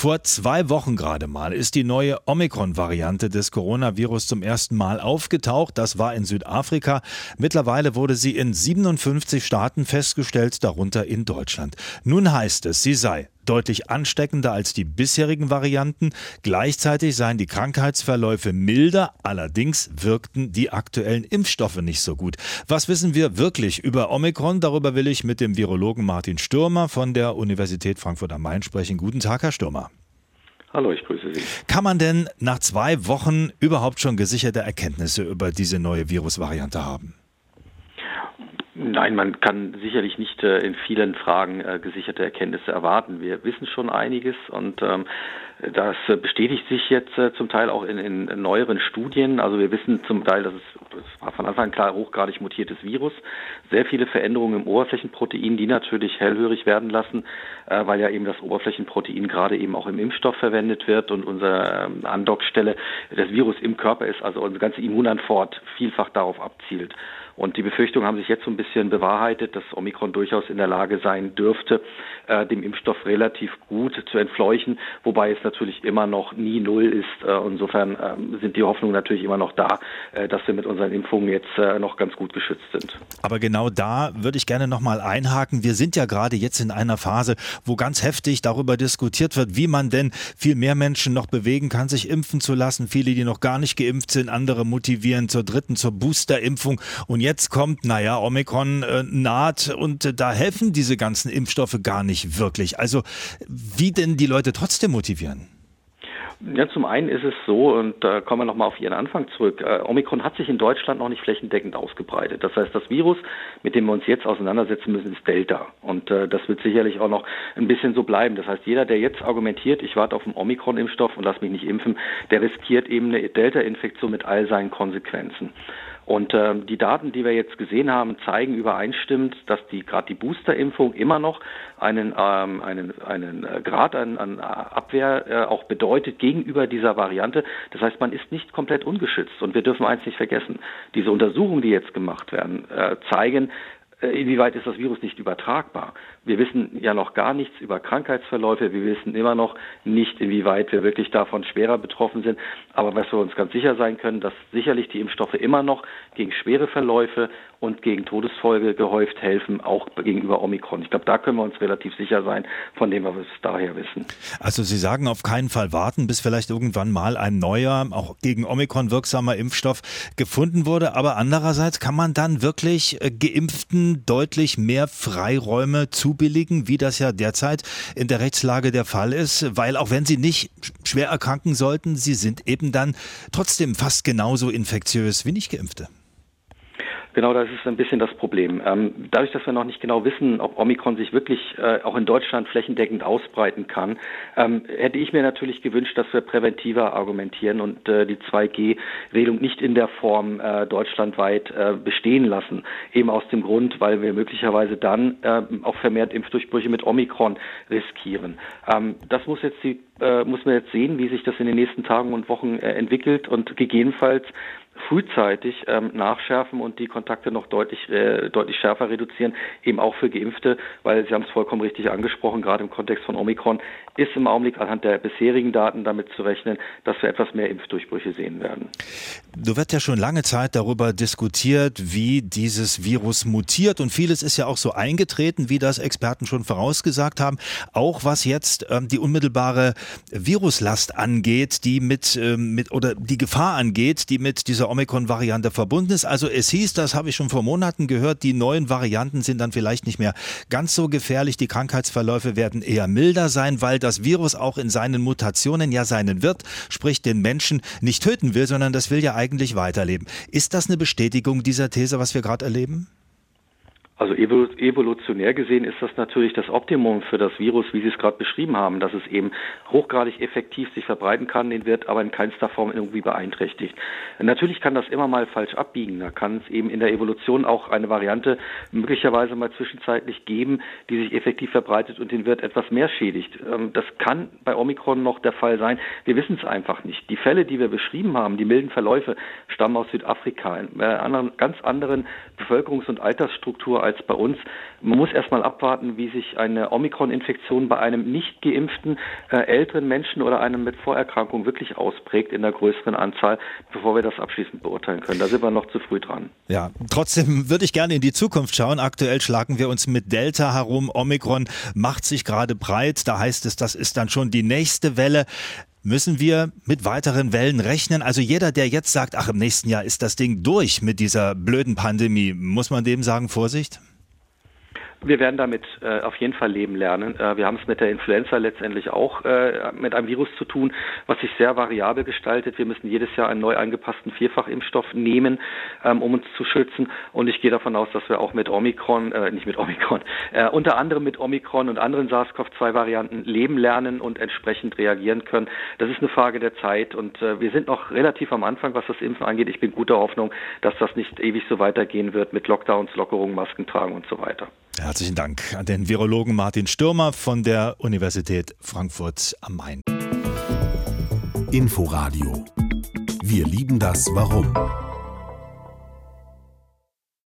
Vor zwei Wochen gerade mal ist die neue Omikron-Variante des Coronavirus zum ersten Mal aufgetaucht. Das war in Südafrika. Mittlerweile wurde sie in 57 Staaten festgestellt, darunter in Deutschland. Nun heißt es, sie sei deutlich ansteckender als die bisherigen Varianten. Gleichzeitig seien die Krankheitsverläufe milder, allerdings wirkten die aktuellen Impfstoffe nicht so gut. Was wissen wir wirklich über Omikron? Darüber will ich mit dem Virologen Martin Stürmer von der Universität Frankfurt am Main sprechen. Guten Tag, Herr Stürmer. Hallo, ich grüße Sie. Kann man denn nach zwei Wochen überhaupt schon gesicherte Erkenntnisse über diese neue Virusvariante haben? Nein, man kann sicherlich nicht äh, in vielen Fragen äh, gesicherte Erkenntnisse erwarten. Wir wissen schon einiges und ähm, das äh, bestätigt sich jetzt äh, zum Teil auch in, in, neueren Studien. Also wir wissen zum Teil, dass es das war von Anfang an klar hochgradig mutiertes Virus, sehr viele Veränderungen im Oberflächenprotein, die natürlich hellhörig werden lassen, äh, weil ja eben das Oberflächenprotein gerade eben auch im Impfstoff verwendet wird und unsere ähm, Andockstelle des Virus im Körper ist, also unsere ganze Immunantwort vielfach darauf abzielt. Und die Befürchtungen haben sich jetzt so ein bisschen bewahrheitet, dass Omikron durchaus in der Lage sein dürfte, dem Impfstoff relativ gut zu entfleuchen, wobei es natürlich immer noch nie null ist. Äh, insofern äh, sind die Hoffnungen natürlich immer noch da, äh, dass wir mit unseren Impfungen jetzt äh, noch ganz gut geschützt sind. Aber genau da würde ich gerne nochmal einhaken. Wir sind ja gerade jetzt in einer Phase, wo ganz heftig darüber diskutiert wird, wie man denn viel mehr Menschen noch bewegen kann, sich impfen zu lassen. Viele, die noch gar nicht geimpft sind, andere motivieren zur dritten, zur Boosterimpfung. Und jetzt kommt, naja, Omikron naht und da helfen diese ganzen Impfstoffe gar nicht wirklich. Also wie denn die Leute trotzdem motivieren? Ja, zum einen ist es so, und da kommen wir nochmal auf Ihren Anfang zurück, äh, Omikron hat sich in Deutschland noch nicht flächendeckend ausgebreitet. Das heißt, das Virus, mit dem wir uns jetzt auseinandersetzen müssen, ist Delta. Und äh, das wird sicherlich auch noch ein bisschen so bleiben. Das heißt, jeder, der jetzt argumentiert, ich warte auf einen Omikron-Impfstoff und lass mich nicht impfen, der riskiert eben eine Delta-Infektion mit all seinen Konsequenzen. Und äh, die Daten, die wir jetzt gesehen haben, zeigen übereinstimmend, dass die gerade die Boosterimpfung immer noch einen ähm, einen einen äh, Grad an, an Abwehr äh, auch bedeutet gegenüber dieser Variante. Das heißt, man ist nicht komplett ungeschützt. Und wir dürfen eins nicht vergessen: Diese Untersuchungen, die jetzt gemacht werden, äh, zeigen, äh, inwieweit ist das Virus nicht übertragbar? Wir wissen ja noch gar nichts über Krankheitsverläufe. Wir wissen immer noch nicht, inwieweit wir wirklich davon schwerer betroffen sind. Aber was wir uns ganz sicher sein können, dass sicherlich die Impfstoffe immer noch gegen schwere Verläufe und gegen Todesfolge gehäuft helfen, auch gegenüber Omikron. Ich glaube, da können wir uns relativ sicher sein, von dem, was wir bis daher wissen. Also Sie sagen auf keinen Fall warten, bis vielleicht irgendwann mal ein neuer, auch gegen Omikron wirksamer Impfstoff gefunden wurde. Aber andererseits kann man dann wirklich äh, Geimpften deutlich mehr Freiräume zubilligen, wie das ja derzeit in der Rechtslage der Fall ist, weil auch wenn sie nicht schwer erkranken sollten, sie sind eben dann trotzdem fast genauso infektiös wie nicht Geimpfte. Genau, das ist ein bisschen das Problem. Ähm, dadurch, dass wir noch nicht genau wissen, ob Omikron sich wirklich äh, auch in Deutschland flächendeckend ausbreiten kann, ähm, hätte ich mir natürlich gewünscht, dass wir präventiver argumentieren und äh, die 2G-Regelung nicht in der Form äh, deutschlandweit äh, bestehen lassen. Eben aus dem Grund, weil wir möglicherweise dann äh, auch vermehrt Impfdurchbrüche mit Omikron riskieren. Ähm, das muss jetzt die äh, muss man jetzt sehen, wie sich das in den nächsten Tagen und Wochen entwickelt und gegebenenfalls frühzeitig ähm, nachschärfen und die Kontakte noch deutlich, äh, deutlich schärfer reduzieren, eben auch für Geimpfte, weil Sie haben es vollkommen richtig angesprochen, gerade im Kontext von Omikron ist im Augenblick anhand der bisherigen Daten damit zu rechnen, dass wir etwas mehr Impfdurchbrüche sehen werden. Du wird ja schon lange Zeit darüber diskutiert, wie dieses Virus mutiert und vieles ist ja auch so eingetreten, wie das Experten schon vorausgesagt haben, auch was jetzt ähm, die unmittelbare Viruslast angeht, die mit, ähm, mit oder die Gefahr angeht, die mit dieser Omikron-Variante verbunden ist. Also es hieß, das habe ich schon vor Monaten gehört, die neuen Varianten sind dann vielleicht nicht mehr ganz so gefährlich. Die Krankheitsverläufe werden eher milder sein, weil das Virus auch in seinen Mutationen ja seinen Wirt, sprich den Menschen, nicht töten will, sondern das will ja eigentlich weiterleben. Ist das eine Bestätigung dieser These, was wir gerade erleben? Also evolutionär gesehen ist das natürlich das Optimum für das Virus, wie Sie es gerade beschrieben haben, dass es eben hochgradig effektiv sich verbreiten kann, den wird aber in keinster Form irgendwie beeinträchtigt. Natürlich kann das immer mal falsch abbiegen. Da kann es eben in der Evolution auch eine Variante möglicherweise mal zwischenzeitlich geben, die sich effektiv verbreitet und den Wirt etwas mehr schädigt. Ähm, das kann bei Omikron noch der Fall sein. Wir wissen es einfach nicht. Die Fälle, die wir beschrieben haben, die milden Verläufe, stammen aus Südafrika, in einer ganz anderen Bevölkerungs- und Altersstruktur als bei uns. Man muss erstmal abwarten, wie sich eine Omikron-Infektion bei einem nicht geimpften äh, älteren Menschen oder einem mit Vorerkrankung wirklich ausprägt in der größeren Anzahl, bevor wir das abschließend beurteilen können. Da sind wir noch zu früh dran. Ja, trotzdem würde ich gerne in die Zukunft schauen. Aktuell schlagen wir uns mit Delta herum. Omikron macht sich gerade breit. Da heißt es, das ist dann schon die nächste Welle. Müssen wir mit weiteren Wellen rechnen? Also jeder, der jetzt sagt, ach, im nächsten Jahr ist das Ding durch mit dieser blöden Pandemie, muss man dem sagen, Vorsicht? Wir werden damit äh, auf jeden Fall leben lernen. Äh, wir haben es mit der Influenza letztendlich auch äh, mit einem Virus zu tun, was sich sehr variabel gestaltet. Wir müssen jedes Jahr einen neu angepassten Vierfachimpfstoff nehmen, ähm, um uns zu schützen. Und ich gehe davon aus, dass wir auch mit Omikron, äh, nicht mit Omikron, äh, unter anderem mit Omikron und anderen SARS-CoV-2-Varianten leben lernen und entsprechend reagieren können. Das ist eine Frage der Zeit und äh, wir sind noch relativ am Anfang, was das Impfen angeht. Ich bin guter Hoffnung, dass das nicht ewig so weitergehen wird mit Lockdowns, Lockerungen, Masken tragen und so weiter. Herzlichen Dank an den Virologen Martin Stürmer von der Universität Frankfurt am Main. Inforadio. Wir lieben das Warum.